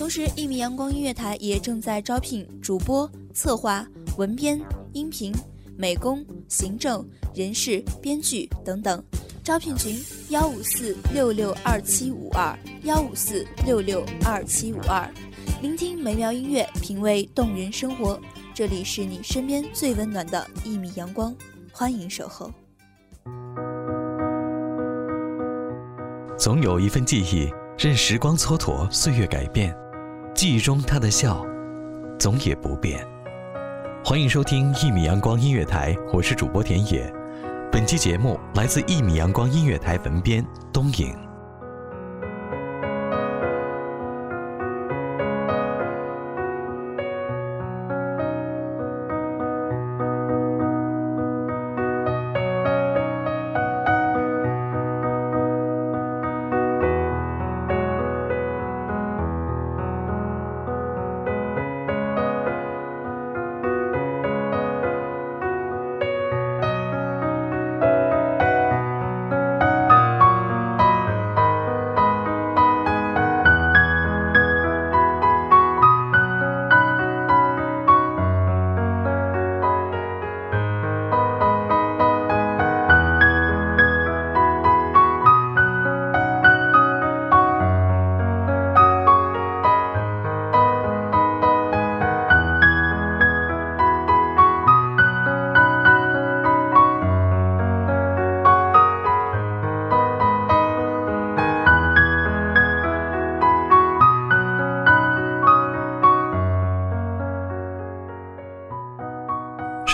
同时，一米阳光音乐台也正在招聘主播、策划、文编、音频、美工、行政、人事、编剧等等。招聘群：幺五四六六二七五二幺五四六六二七五二。聆听美妙音乐，品味动人生活，这里是你身边最温暖的一米阳光，欢迎守候。总有一份记忆，任时光蹉跎，岁月改变。记忆中他的笑，总也不变。欢迎收听一米阳光音乐台，我是主播田野。本期节目来自一米阳光音乐台文编东影。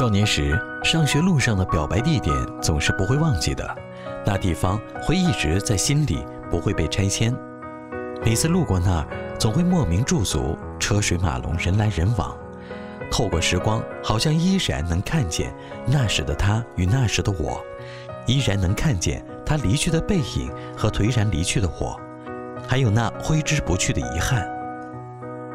少年时，上学路上的表白地点总是不会忘记的，那地方会一直在心里，不会被拆迁。每次路过那儿，总会莫名驻足，车水马龙，人来人往。透过时光，好像依然能看见那时的他与那时的我，依然能看见他离去的背影和颓然离去的我，还有那挥之不去的遗憾。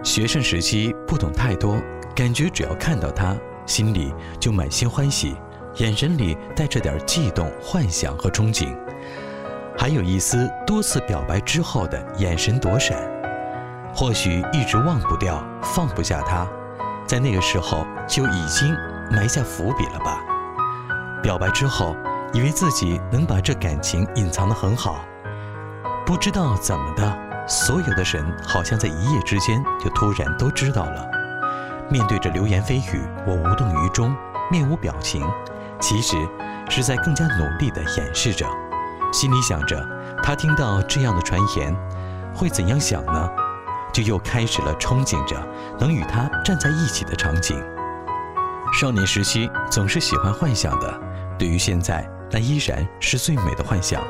学生时期不懂太多，感觉只要看到他。心里就满心欢喜，眼神里带着点悸动、幻想和憧憬，还有一丝多次表白之后的眼神躲闪。或许一直忘不掉、放不下他，在那个时候就已经埋下伏笔了吧？表白之后，以为自己能把这感情隐藏得很好，不知道怎么的，所有的人好像在一夜之间就突然都知道了。面对着流言蜚语，我无动于衷，面无表情，其实是在更加努力地掩饰着，心里想着他听到这样的传言会怎样想呢？就又开始了憧憬着能与他站在一起的场景。少年时期总是喜欢幻想的，对于现在，那依然是最美的幻想。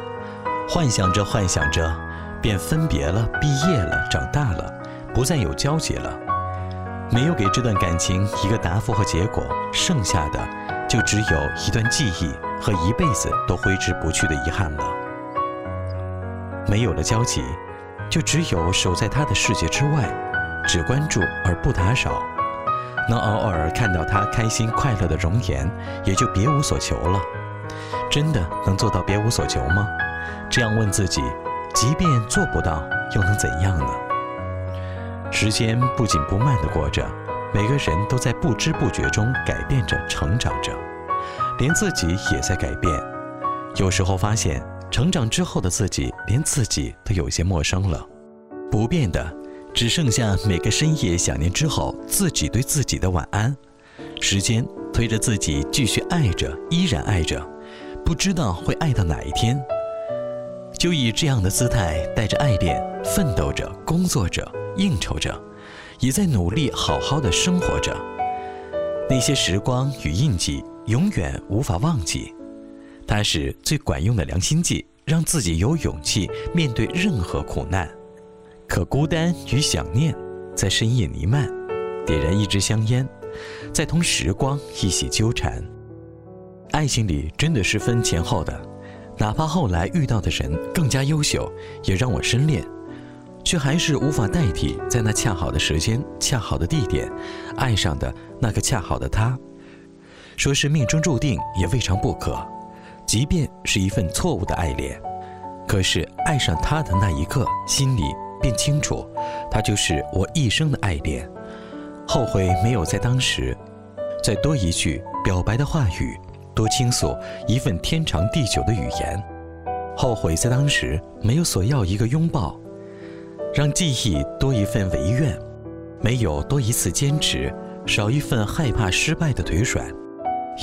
幻想着幻想着，便分别了，毕业了，长大了，不再有交集了。没有给这段感情一个答复和结果，剩下的就只有一段记忆和一辈子都挥之不去的遗憾了。没有了交集，就只有守在他的世界之外，只关注而不打扰。能偶尔看到他开心快乐的容颜，也就别无所求了。真的能做到别无所求吗？这样问自己，即便做不到，又能怎样呢？时间不紧不慢地过着，每个人都在不知不觉中改变着、成长着，连自己也在改变。有时候发现，成长之后的自己，连自己都有些陌生了。不变的，只剩下每个深夜想念之后，自己对自己的晚安。时间推着自己继续爱着，依然爱着，不知道会爱到哪一天。就以这样的姿态，带着爱恋，奋斗着，工作着。应酬着，也在努力好好的生活着。那些时光与印记，永远无法忘记。它是最管用的良心剂，让自己有勇气面对任何苦难。可孤单与想念在深夜弥漫，点燃一支香烟，再同时光一起纠缠。爱情里真的是分前后的，哪怕后来遇到的人更加优秀，也让我深恋，却还是无法代替在那恰好的时间、恰好的地点，爱上的那个恰好的他。说是命中注定，也未尝不可。即便是一份错误的爱恋，可是爱上他的那一刻，心里便清楚，他就是我一生的爱恋。后悔没有在当时，再多一句表白的话语，多倾诉一份天长地久的语言。后悔在当时没有索要一个拥抱，让记忆多一份唯愿。没有多一次坚持，少一份害怕失败的腿软。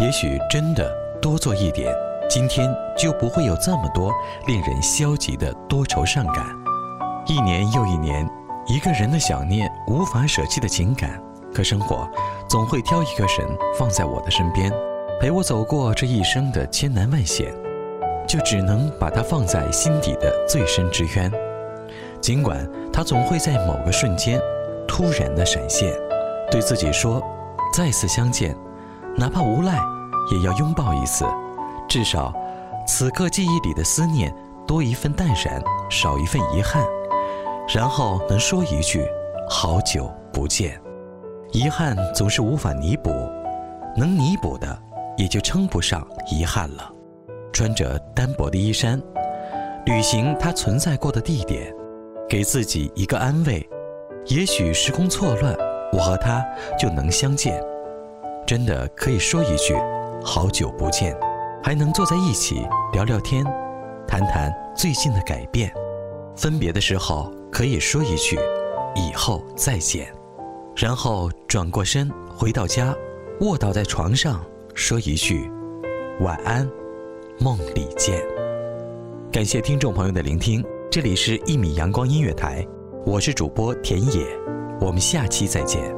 也许真的多做一点。今天就不会有这么多令人消极的多愁善感。一年又一年，一个人的想念，无法舍弃的情感。可生活总会挑一个人放在我的身边，陪我走过这一生的千难万险，就只能把它放在心底的最深之渊。尽管它总会在某个瞬间突然的闪现，对自己说：再次相见，哪怕无赖，也要拥抱一次。至少，此刻记忆里的思念多一份淡然，少一份遗憾，然后能说一句“好久不见”。遗憾总是无法弥补，能弥补的也就称不上遗憾了。穿着单薄的衣衫，旅行它存在过的地点，给自己一个安慰。也许时空错乱，我和他就能相见。真的可以说一句“好久不见”。还能坐在一起聊聊天，谈谈最近的改变。分别的时候可以说一句“以后再见”，然后转过身回到家，卧倒在床上说一句“晚安，梦里见”。感谢听众朋友的聆听，这里是一米阳光音乐台，我是主播田野，我们下期再见。